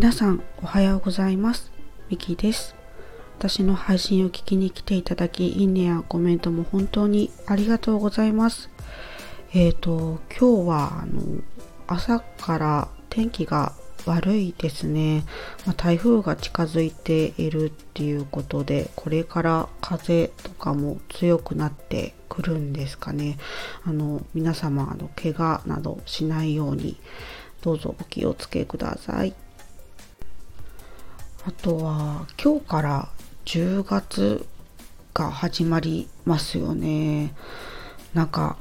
皆さんおはようございます。ミキです。私の配信を聞きに来ていただきいいねやコメントも本当にありがとうございます。えっ、ー、と今日はあの朝から天気が悪いですね、まあ、台風が近づいているっていうことでこれから風とかも強くなってくるんですかね。あの皆様あの怪我などしないようにどうぞお気をつけください。あとは今日から10月が始まりますよね。なんか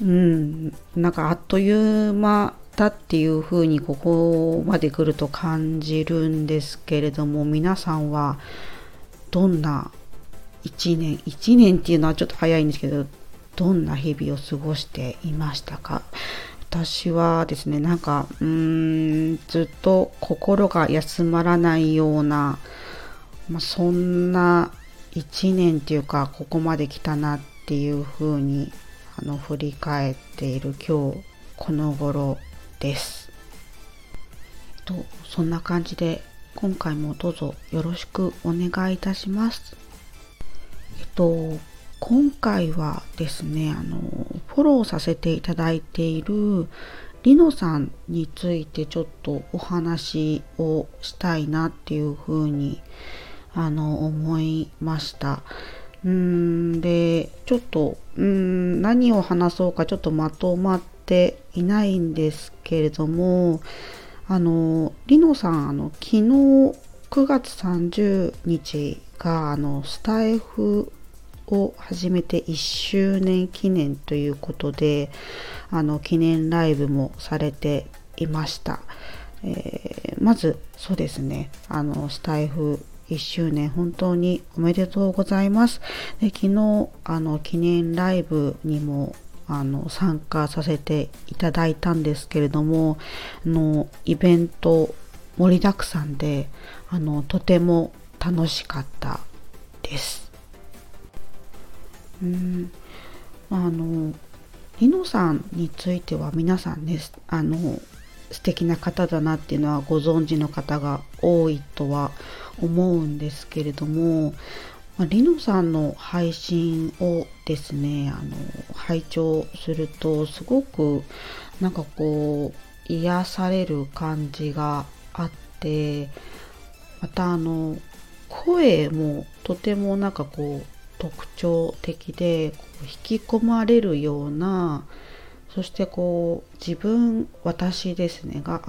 うんなんかあっという間だっていうふうにここまで来ると感じるんですけれども皆さんはどんな1年1年っていうのはちょっと早いんですけどどんな日々を過ごしていましたか？私はですねなんかうーんずっと心が休まらないような、まあ、そんな1年っていうかここまで来たなっていうふうにあの振り返っている今日この頃です。とそんな感じで今回もどうぞよろしくお願いいたします。えっと今回はですねあのフォローさせていただいているリノさんについてちょっとお話をしたいなっていうふうにあの思いました。うんでちょっとうん何を話そうかちょっとまとまっていないんですけれどもあのリノさんあの昨日9月30日があのスタイフを始めて1周年記念ということであの記念ライブもされていました、えー、まずそうですね。あのスタイフ1周年本当におめでとうございます。で昨日あの記念ライブにもあの参加させていただいたんですけれどもあのイベント盛りだくさんであのとても楽しかったです。うん。あのリノさんについては皆さんねあの素敵な方だなっていうのはご存知の方が多いとは思うんですけれども、まあ、リノさんの配信をですねあの拝聴するとすごくなんかこう癒される感じがあってまたあの声もとてもなんかこう特徴的で引き込まれるようなそしてこう自分私ですねが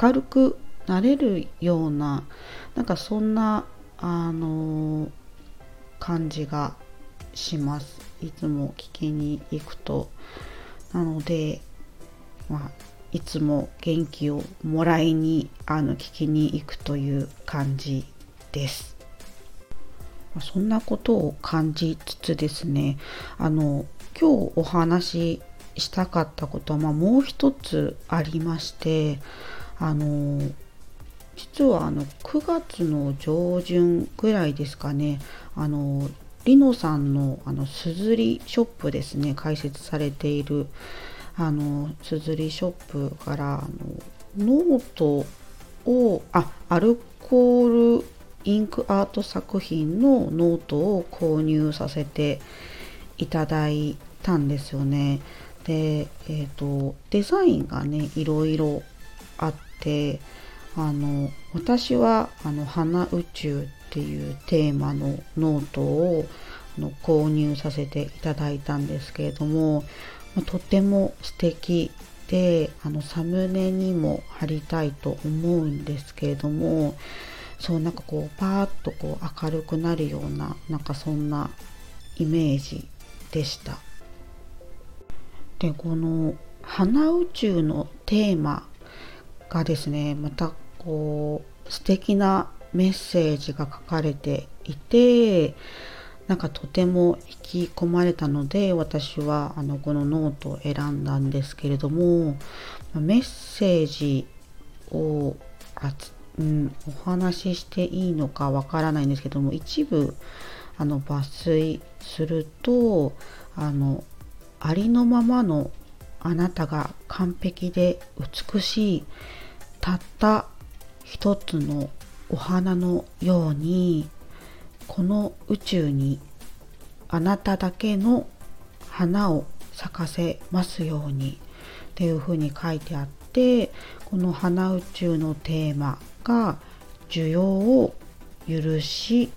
明るくなれるようななんかそんなあの感じがします。いつも聞きに行くと。なので、まあ、いつも元気をもらいにあの聞きに行くという感じです。そんなことを感じつつですねあの今日お話ししたかったことは、まあ、もう一つありましてあの実はあの9月の上旬ぐらいですかねあのリノさんのあの SUZURI ショップですね開設されているあの SUZURI ショップからあのノートをあアルコールインクアート作品のノートを購入させていただいたんですよね。で、えーと、デザインがねいろいろあってあの私はあの「花宇宙」っていうテーマのノートをの購入させていただいたんですけれどもまとても素敵であのサムネにも貼りたいと思うんですけれどもそうなんかこうパーッとこう明るくなるようななんかそんなイメージでした。でこの「花宇宙」のテーマがですねまたこう素敵なメッセージが書かれていてなんかとても引き込まれたので私はあのこのノートを選んだんですけれどもメッセージをうん、お話ししていいのかわからないんですけども一部あの抜粋するとあのありのままのあなたが完璧で美しいたった一つのお花のようにこの宇宙にあなただけの花を咲かせますようにっていうふうに書いてあってこの花宇宙のテーマが需要を許し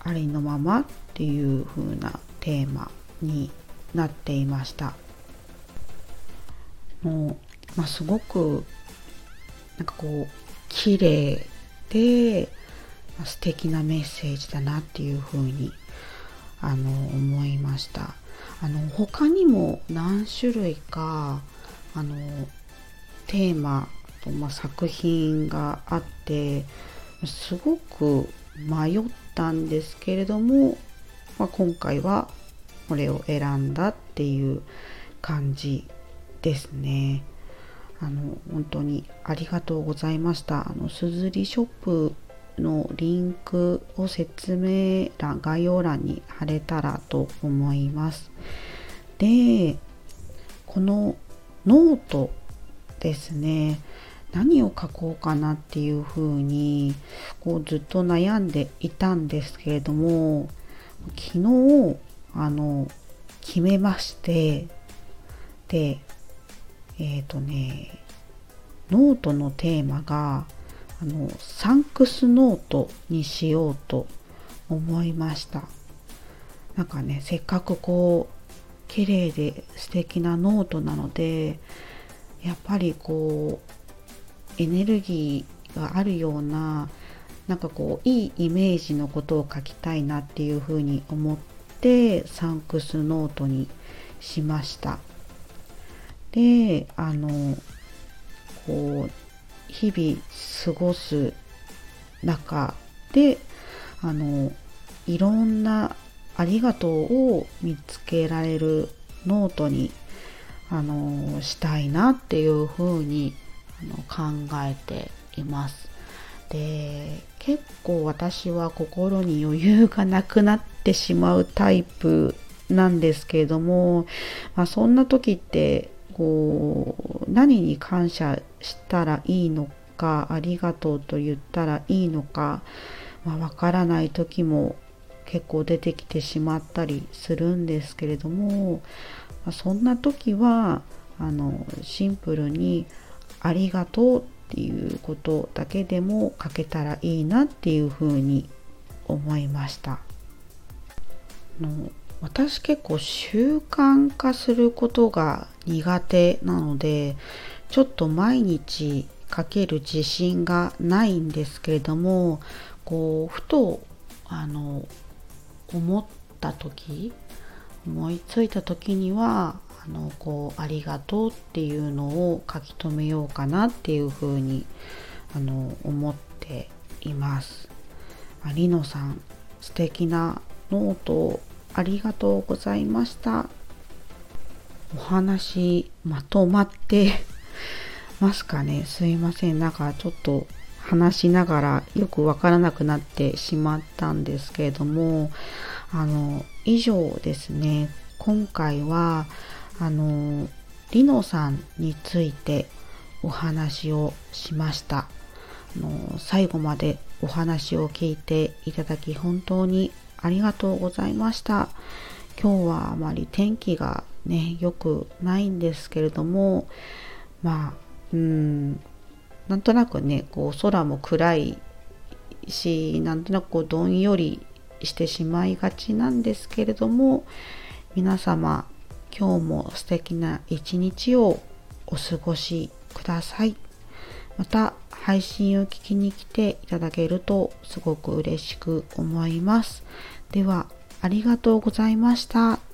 ありのままっていう風なテーマになっていました。もう、まあ、すごくなんかこう綺麗で、素敵なメッセージだなっていう風にあの思いました。あの他にも何種類かあのテーマと、まあ、作品があってすごく迷ったんですけれども、まあ、今回はこれを選んだっていう感じですね。あの本当にありがとうございました。あのすずりショップのリンクを説明欄概要欄に貼れたらと思います。でこのノートですね何を書こうかなっていうふうにこうずっと悩んでいたんですけれども昨日あの決めましてでえっ、ー、とねノートのテーマがあのサンクスノートにしようと思いました。なんかねせっかくこう綺麗で素敵なノートなのでやっぱりこうエネルギーがあるようななんかこういいイメージのことを書きたいなっていうふうに思ってサンクスノートにしました。であのこう日々過ごす中であのいろんなありがとうを見つけられるノートにあのしたいなっていうふうに考えています。で結構私は心に余裕がなくなってしまうタイプなんですけれども、まあ、そんな時ってこう何に感謝したらいいのかありがとうと言ったらいいのかわ、まあ、からない時も結構出てきてしまったりするんですけれども、まあ、そんな時はあのシンプルにありがとうっていうことだけでも書けたらいいなっていうふうに思いました。の私結構習慣化することが苦手なのでちょっと毎日書ける自信がないんですけれどもこうふとあの思った時思いついた時にはあのこうありがとうっていうのを書き留めようかなっていうふうにあの思っています。ありのさん素敵なノートありがとうございました。お話まとまってますかねすいませんなんかちょっと話しながらよくわからなくなってしまったんですけれどもあの以上ですね今回はあのリノさんについてお話をしました。あの最後までお話を聞いていただき本当にありがとうございました。今日はあまり天気がね良くないんですけれどもまあうんなんとなくねこう空も暗いしなんとなくこうどんよりしてしまいがちなんですけれども皆様今日も素敵な一日をお過ごしください。また配信を聞きに来ていただけるとすごく嬉しく思います。ではありがとうございました。